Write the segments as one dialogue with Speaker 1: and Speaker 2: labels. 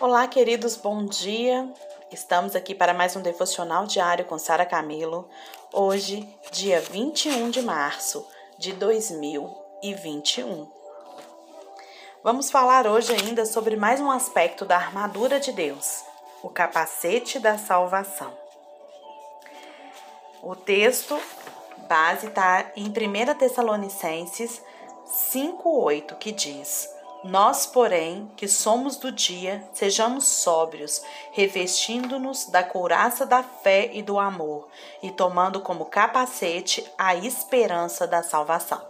Speaker 1: Olá, queridos, bom dia. Estamos aqui para mais um devocional diário com Sara Camilo. Hoje, dia 21 de março de 2021. Vamos falar hoje ainda sobre mais um aspecto da armadura de Deus, o capacete da salvação. O texto base está em 1 Tessalonicenses 5:8, que diz: nós, porém, que somos do dia, sejamos sóbrios, revestindo-nos da couraça da fé e do amor, e tomando como capacete a esperança da salvação.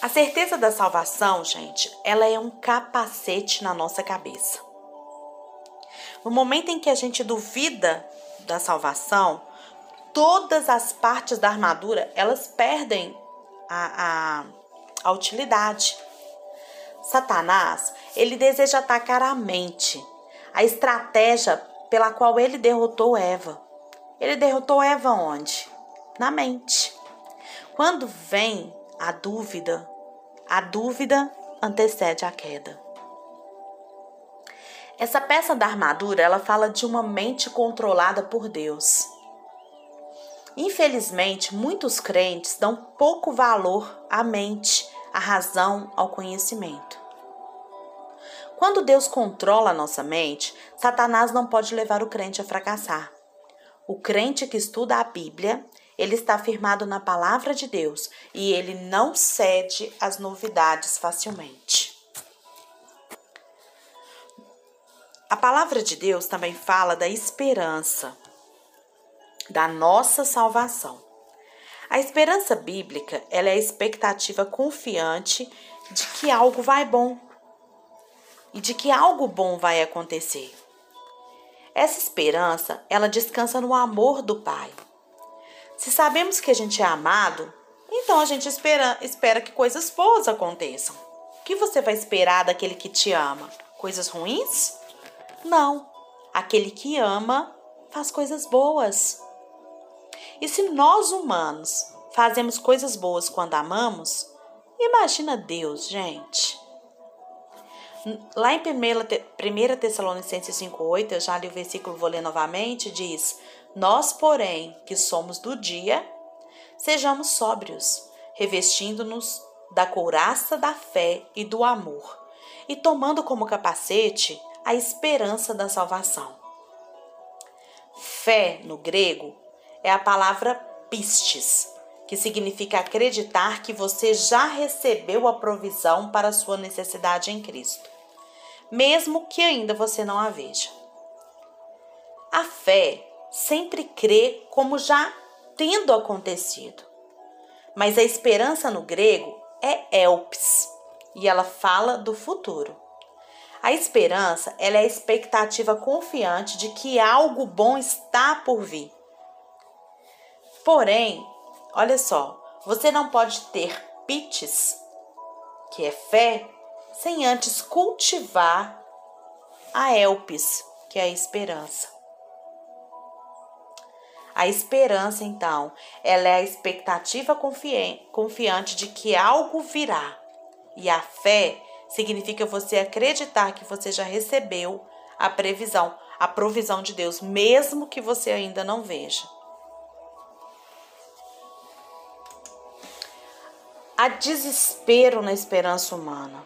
Speaker 1: A certeza da salvação, gente, ela é um capacete na nossa cabeça. No momento em que a gente duvida da salvação, todas as partes da armadura elas perdem a, a a utilidade. Satanás, ele deseja atacar a mente, a estratégia pela qual ele derrotou Eva. Ele derrotou Eva onde? Na mente. Quando vem a dúvida, a dúvida antecede a queda. Essa peça da armadura, ela fala de uma mente controlada por Deus. Infelizmente, muitos crentes dão pouco valor à mente, à razão, ao conhecimento. Quando Deus controla a nossa mente, Satanás não pode levar o crente a fracassar. O crente que estuda a Bíblia, ele está firmado na palavra de Deus e ele não cede às novidades facilmente. A palavra de Deus também fala da esperança da nossa salvação. A esperança bíblica ela é a expectativa confiante de que algo vai bom e de que algo bom vai acontecer. Essa esperança, ela descansa no amor do Pai. Se sabemos que a gente é amado, então a gente espera, espera que coisas boas aconteçam. O que você vai esperar daquele que te ama? Coisas ruins? Não. Aquele que ama faz coisas boas. E se nós humanos fazemos coisas boas quando amamos, imagina Deus, gente. Lá em 1 Tessalonicenses 5,8, eu já li o versículo, vou ler novamente, diz: Nós, porém, que somos do dia, sejamos sóbrios, revestindo-nos da couraça da fé e do amor, e tomando como capacete a esperança da salvação. Fé, no grego, é a palavra pistes, que significa acreditar que você já recebeu a provisão para a sua necessidade em Cristo, mesmo que ainda você não a veja. A fé sempre crê como já tendo acontecido, mas a esperança no grego é elpis e ela fala do futuro. A esperança ela é a expectativa confiante de que algo bom está por vir. Porém, olha só, você não pode ter pites, que é fé, sem antes cultivar a elpis, que é a esperança. A esperança, então, ela é a expectativa confiante de que algo virá. E a fé significa você acreditar que você já recebeu a previsão, a provisão de Deus, mesmo que você ainda não veja. Há desespero na esperança humana.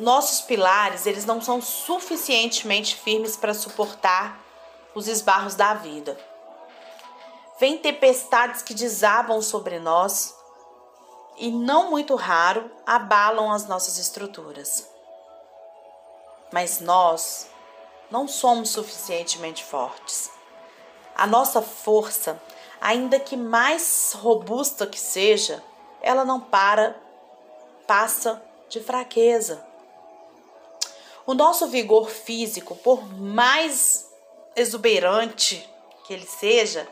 Speaker 1: Nossos pilares, eles não são suficientemente firmes para suportar os esbarros da vida. Vem tempestades que desabam sobre nós e, não muito raro, abalam as nossas estruturas. Mas nós não somos suficientemente fortes. A nossa força, ainda que mais robusta que seja, ela não para, passa de fraqueza. O nosso vigor físico, por mais exuberante que ele seja,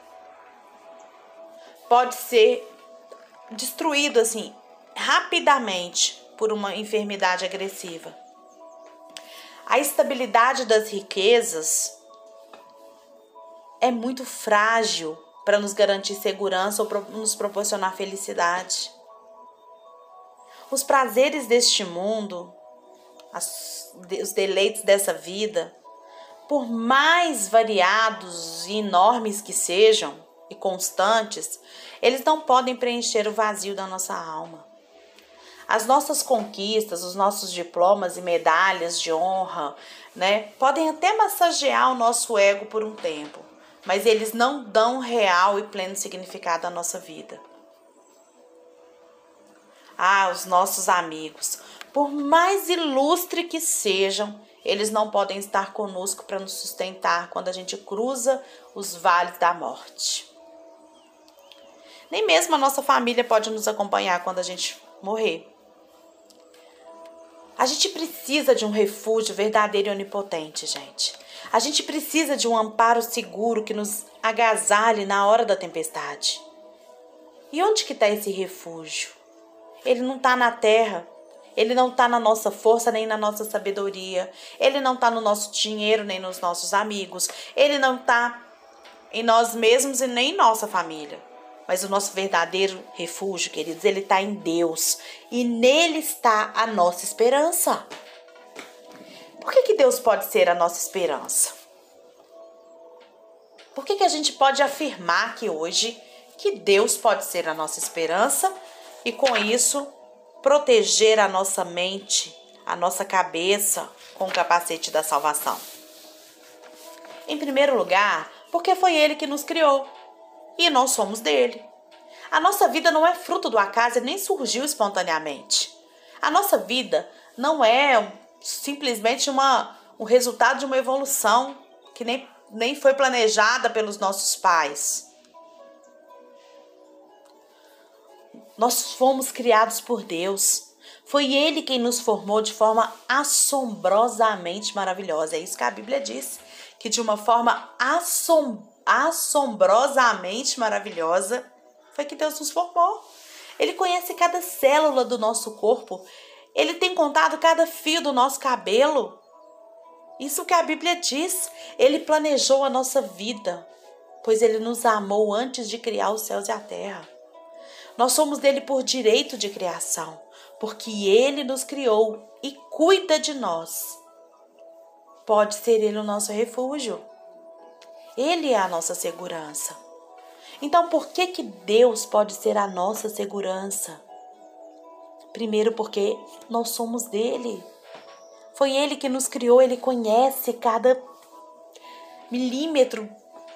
Speaker 1: pode ser destruído assim rapidamente por uma enfermidade agressiva. A estabilidade das riquezas é muito frágil para nos garantir segurança ou nos proporcionar felicidade. Os prazeres deste mundo as, os deleites dessa vida, por mais variados e enormes que sejam e constantes, eles não podem preencher o vazio da nossa alma. As nossas conquistas, os nossos diplomas e medalhas de honra, né, podem até massagear o nosso ego por um tempo, mas eles não dão real e pleno significado à nossa vida. Ah, os nossos amigos, por mais ilustre que sejam, eles não podem estar conosco para nos sustentar quando a gente cruza os vales da morte. Nem mesmo a nossa família pode nos acompanhar quando a gente morrer. A gente precisa de um refúgio verdadeiro e onipotente, gente. A gente precisa de um amparo seguro que nos agasalhe na hora da tempestade. E onde que está esse refúgio? Ele não está na terra, ele não está na nossa força nem na nossa sabedoria. Ele não está no nosso dinheiro nem nos nossos amigos. Ele não está em nós mesmos e nem em nossa família. Mas o nosso verdadeiro refúgio, queridos, ele está em Deus. E nele está a nossa esperança. Por que, que Deus pode ser a nossa esperança? Por que, que a gente pode afirmar que hoje que Deus pode ser a nossa esperança e com isso proteger a nossa mente, a nossa cabeça com o capacete da salvação? Em primeiro lugar, porque foi Ele que nos criou e nós somos dele. A nossa vida não é fruto do acaso e nem surgiu espontaneamente. A nossa vida não é simplesmente uma, um resultado de uma evolução que nem, nem foi planejada pelos nossos pais. Nós fomos criados por Deus. Foi Ele quem nos formou de forma assombrosamente maravilhosa. É isso que a Bíblia diz, que de uma forma assom assombrosamente maravilhosa foi que Deus nos formou. Ele conhece cada célula do nosso corpo. Ele tem contado cada fio do nosso cabelo. Isso que a Bíblia diz. Ele planejou a nossa vida, pois ele nos amou antes de criar os céus e a terra. Nós somos dele por direito de criação, porque ele nos criou e cuida de nós. Pode ser ele o nosso refúgio. Ele é a nossa segurança. Então, por que que Deus pode ser a nossa segurança? Primeiro, porque nós somos dele. Foi ele que nos criou, ele conhece cada milímetro.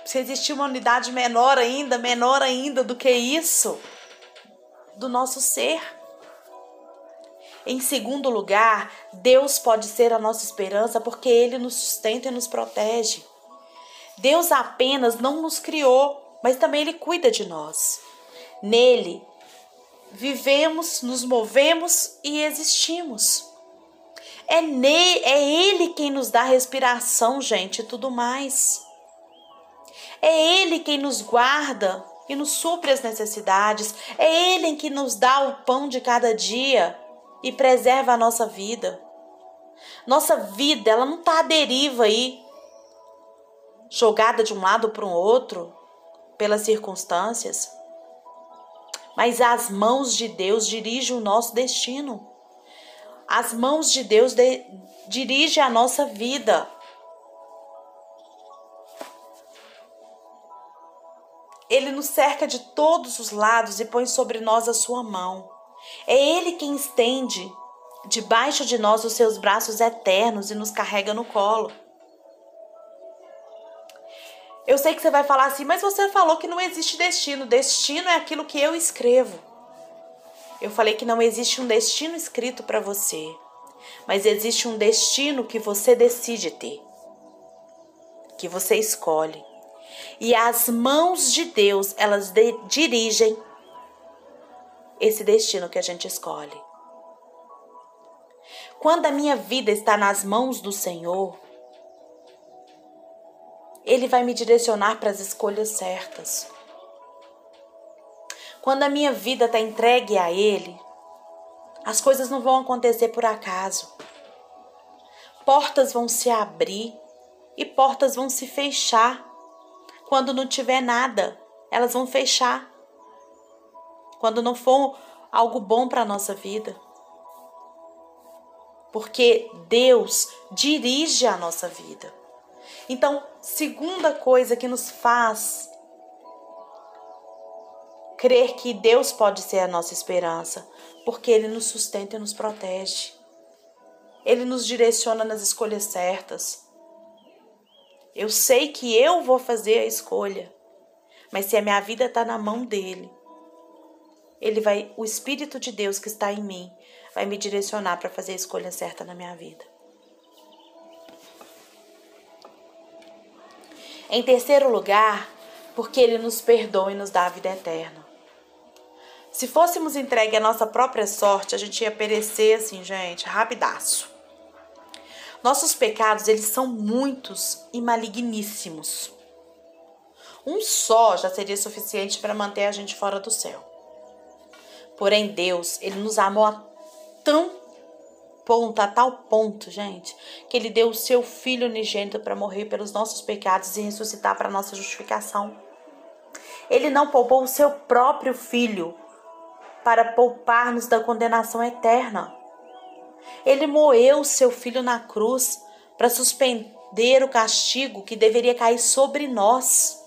Speaker 1: Se existir uma unidade menor ainda, menor ainda do que isso do nosso ser. Em segundo lugar, Deus pode ser a nossa esperança porque Ele nos sustenta e nos protege. Deus apenas não nos criou, mas também Ele cuida de nós. Nele, vivemos, nos movemos e existimos. É, ne, é Ele quem nos dá respiração, gente, e tudo mais. É Ele quem nos guarda e nos supre as necessidades. É Ele que nos dá o pão de cada dia e preserva a nossa vida. Nossa vida, ela não está à deriva aí, jogada de um lado para o outro pelas circunstâncias. Mas as mãos de Deus dirigem o nosso destino. As mãos de Deus de, dirigem a nossa vida. Ele nos cerca de todos os lados e põe sobre nós a sua mão. É Ele quem estende debaixo de nós os seus braços eternos e nos carrega no colo. Eu sei que você vai falar assim, mas você falou que não existe destino. Destino é aquilo que eu escrevo. Eu falei que não existe um destino escrito para você, mas existe um destino que você decide ter, que você escolhe. E as mãos de Deus, elas de, dirigem esse destino que a gente escolhe. Quando a minha vida está nas mãos do Senhor, Ele vai me direcionar para as escolhas certas. Quando a minha vida está entregue a Ele, as coisas não vão acontecer por acaso. Portas vão se abrir e portas vão se fechar quando não tiver nada, elas vão fechar. Quando não for algo bom para a nossa vida. porque Deus dirige a nossa vida. Então, segunda coisa que nos faz crer que Deus pode ser a nossa esperança, porque Ele nos sustenta e nos protege. Ele nos direciona nas escolhas certas. Eu sei que eu vou fazer a escolha, mas se a minha vida está na mão dele, ele vai, o Espírito de Deus que está em mim, vai me direcionar para fazer a escolha certa na minha vida. Em terceiro lugar, porque ele nos perdoa e nos dá a vida eterna. Se fôssemos entregue à nossa própria sorte, a gente ia perecer assim, gente, rapidaço. Nossos pecados, eles são muitos e maligníssimos. Um só já seria suficiente para manter a gente fora do céu. Porém, Deus, ele nos amou a tão ponto, a tal ponto, gente, que ele deu o seu filho unigênito para morrer pelos nossos pecados e ressuscitar para nossa justificação. Ele não poupou o seu próprio filho para poupar-nos da condenação eterna. Ele moeu o seu filho na cruz para suspender o castigo que deveria cair sobre nós.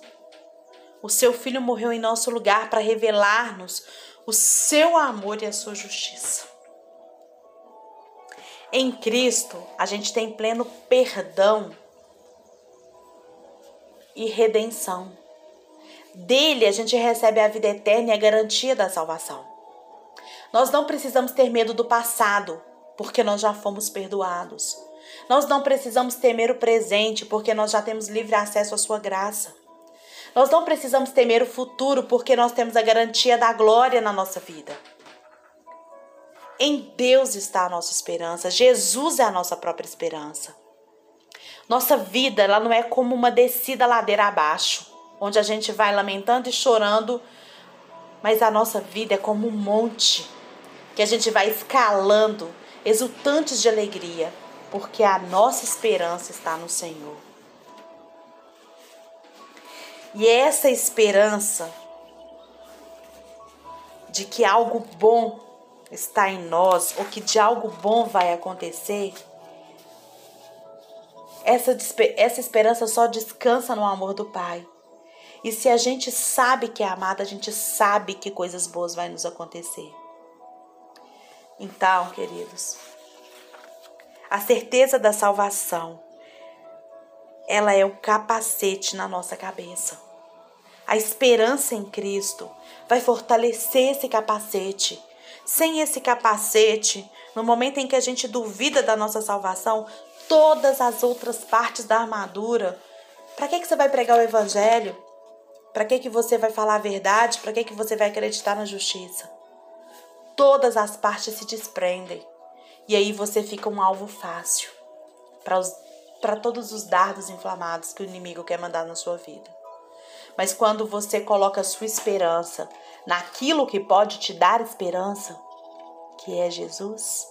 Speaker 1: O seu filho morreu em nosso lugar para revelar-nos o seu amor e a sua justiça. Em Cristo, a gente tem pleno perdão e redenção. Dele, a gente recebe a vida eterna e a garantia da salvação. Nós não precisamos ter medo do passado, porque nós já fomos perdoados. Nós não precisamos temer o presente, porque nós já temos livre acesso à sua graça. Nós não precisamos temer o futuro, porque nós temos a garantia da glória na nossa vida. Em Deus está a nossa esperança. Jesus é a nossa própria esperança. Nossa vida, ela não é como uma descida ladeira abaixo, onde a gente vai lamentando e chorando, mas a nossa vida é como um monte que a gente vai escalando, exultantes de alegria, porque a nossa esperança está no Senhor. E essa esperança de que algo bom está em nós ou que de algo bom vai acontecer, essa, essa esperança só descansa no amor do Pai. E se a gente sabe que é amada, a gente sabe que coisas boas vão nos acontecer. Então, queridos, a certeza da salvação ela é o capacete na nossa cabeça. A esperança em Cristo vai fortalecer esse capacete. Sem esse capacete, no momento em que a gente duvida da nossa salvação, todas as outras partes da armadura, para que, que você vai pregar o evangelho? Para que, que você vai falar a verdade? Para que, que você vai acreditar na justiça? Todas as partes se desprendem. E aí você fica um alvo fácil para os para todos os dardos inflamados que o inimigo quer mandar na sua vida. Mas quando você coloca a sua esperança naquilo que pode te dar esperança, que é Jesus,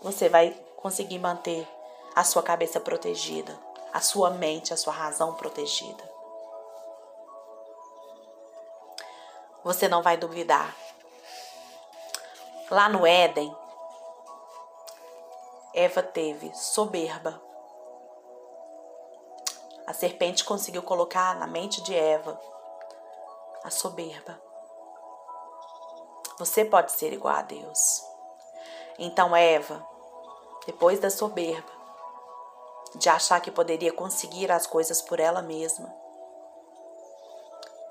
Speaker 1: você vai conseguir manter a sua cabeça protegida, a sua mente, a sua razão protegida. Você não vai duvidar. Lá no Éden, Eva teve soberba. A serpente conseguiu colocar na mente de Eva a soberba. Você pode ser igual a Deus. Então, Eva, depois da soberba, de achar que poderia conseguir as coisas por ela mesma,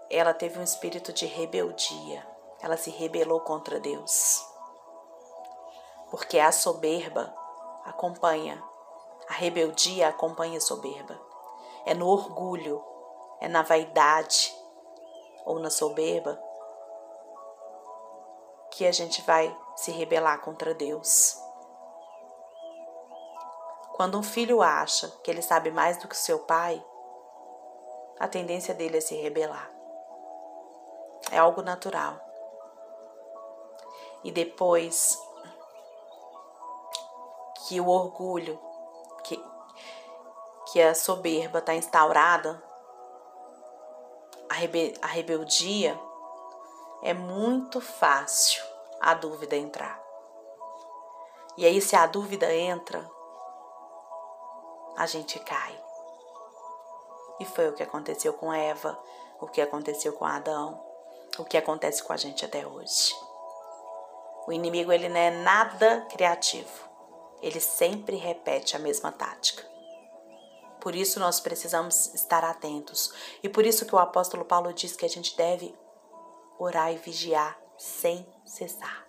Speaker 1: ela teve um espírito de rebeldia. Ela se rebelou contra Deus. Porque a soberba acompanha, a rebeldia acompanha a soberba. É no orgulho, é na vaidade ou na soberba que a gente vai se rebelar contra Deus. Quando um filho acha que ele sabe mais do que seu pai, a tendência dele é se rebelar. É algo natural. E depois que o orgulho, que, que a soberba está instaurada, a, rebe, a rebeldia, é muito fácil a dúvida entrar. E aí, se a dúvida entra, a gente cai. E foi o que aconteceu com Eva, o que aconteceu com Adão, o que acontece com a gente até hoje. O inimigo ele não é nada criativo. Ele sempre repete a mesma tática. Por isso nós precisamos estar atentos. E por isso que o apóstolo Paulo diz que a gente deve orar e vigiar sem cessar.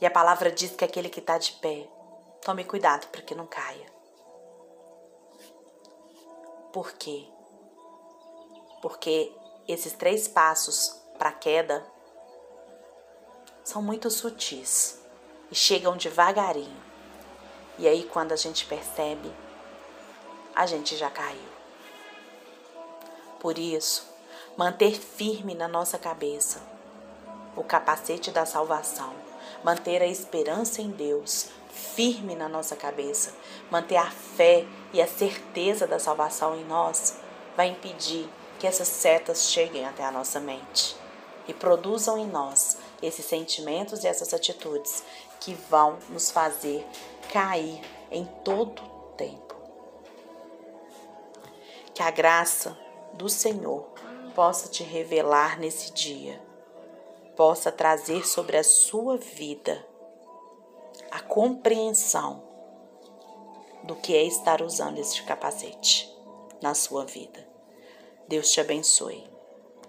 Speaker 1: E a palavra diz que aquele que está de pé, tome cuidado para que não caia. Por quê? Porque esses três passos para a queda são muito sutis e chegam devagarinho. E aí, quando a gente percebe, a gente já caiu. Por isso, manter firme na nossa cabeça o capacete da salvação, manter a esperança em Deus firme na nossa cabeça, manter a fé e a certeza da salvação em nós, vai impedir que essas setas cheguem até a nossa mente e produzam em nós esses sentimentos e essas atitudes que vão nos fazer cair em todo tempo. Que a graça do Senhor possa te revelar nesse dia, possa trazer sobre a sua vida a compreensão do que é estar usando este capacete na sua vida. Deus te abençoe.